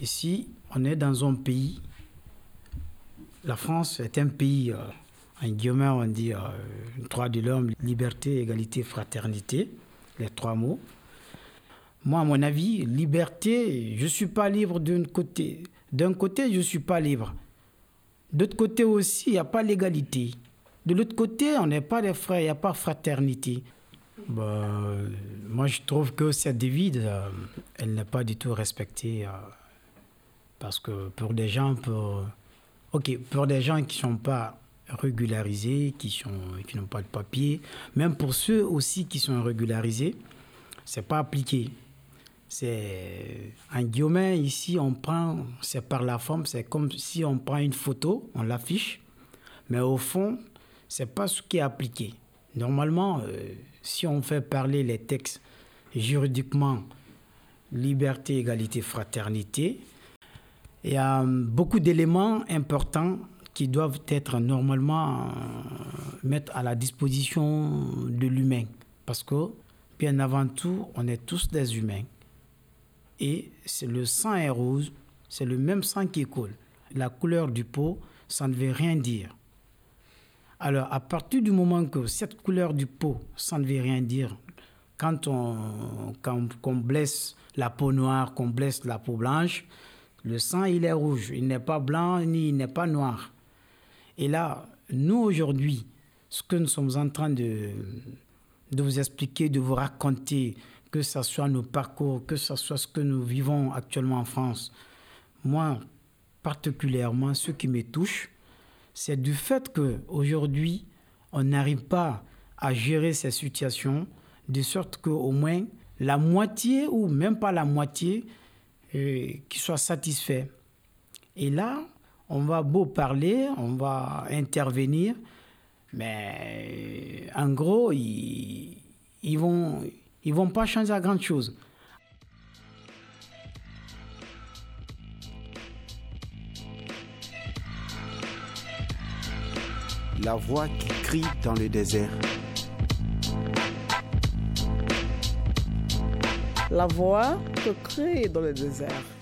Ici, on est dans un pays. La France est un pays, euh, en guillemets, on dit euh, droit de l'homme, liberté, égalité, fraternité, les trois mots. Moi, à mon avis, liberté, je ne suis pas libre d'un côté. D'un côté, je ne suis pas libre. D'autre côté aussi, il n'y a pas l'égalité. De l'autre côté, on n'est pas des frères, il n'y a pas fraternité. Bah, moi, je trouve que cette devise, euh, elle n'est pas du tout respectée. Euh, parce que pour des gens, pour, pour des gens qui ne sont pas régularisés, qui, qui n'ont pas de papier, même pour ceux aussi qui sont régularisés, c'est pas appliqué. C'est un guillemet, ici, on prend, c'est par la forme, c'est comme si on prend une photo, on l'affiche, mais au fond, c'est pas ce qui est appliqué. Normalement, euh, si on fait parler les textes juridiquement, liberté, égalité, fraternité, il y a beaucoup d'éléments importants qui doivent être normalement euh, mettre à la disposition de l'humain. Parce que, bien avant tout, on est tous des humains. Et le sang est rose, c'est le même sang qui coule. La couleur du pot, ça ne veut rien dire. Alors, à partir du moment que cette couleur du pot, ça ne veut rien dire, quand on, quand, blesse la peau noire, qu'on blesse la peau blanche, le sang, il est rouge. Il n'est pas blanc ni il n'est pas noir. Et là, nous, aujourd'hui, ce que nous sommes en train de, de vous expliquer, de vous raconter, que ce soit nos parcours, que ce soit ce que nous vivons actuellement en France, moi, particulièrement, ce qui me touche, c'est du fait qu'aujourd'hui, on n'arrive pas à gérer ces situations de sorte qu'au moins la moitié ou même pas la moitié euh, qui soit. Et là, on va beau parler, on va intervenir, mais en gros, ils, ils vont ils vont pas changer à grande chose. la voix qui crie dans le désert. La voix qui crie dans le désert.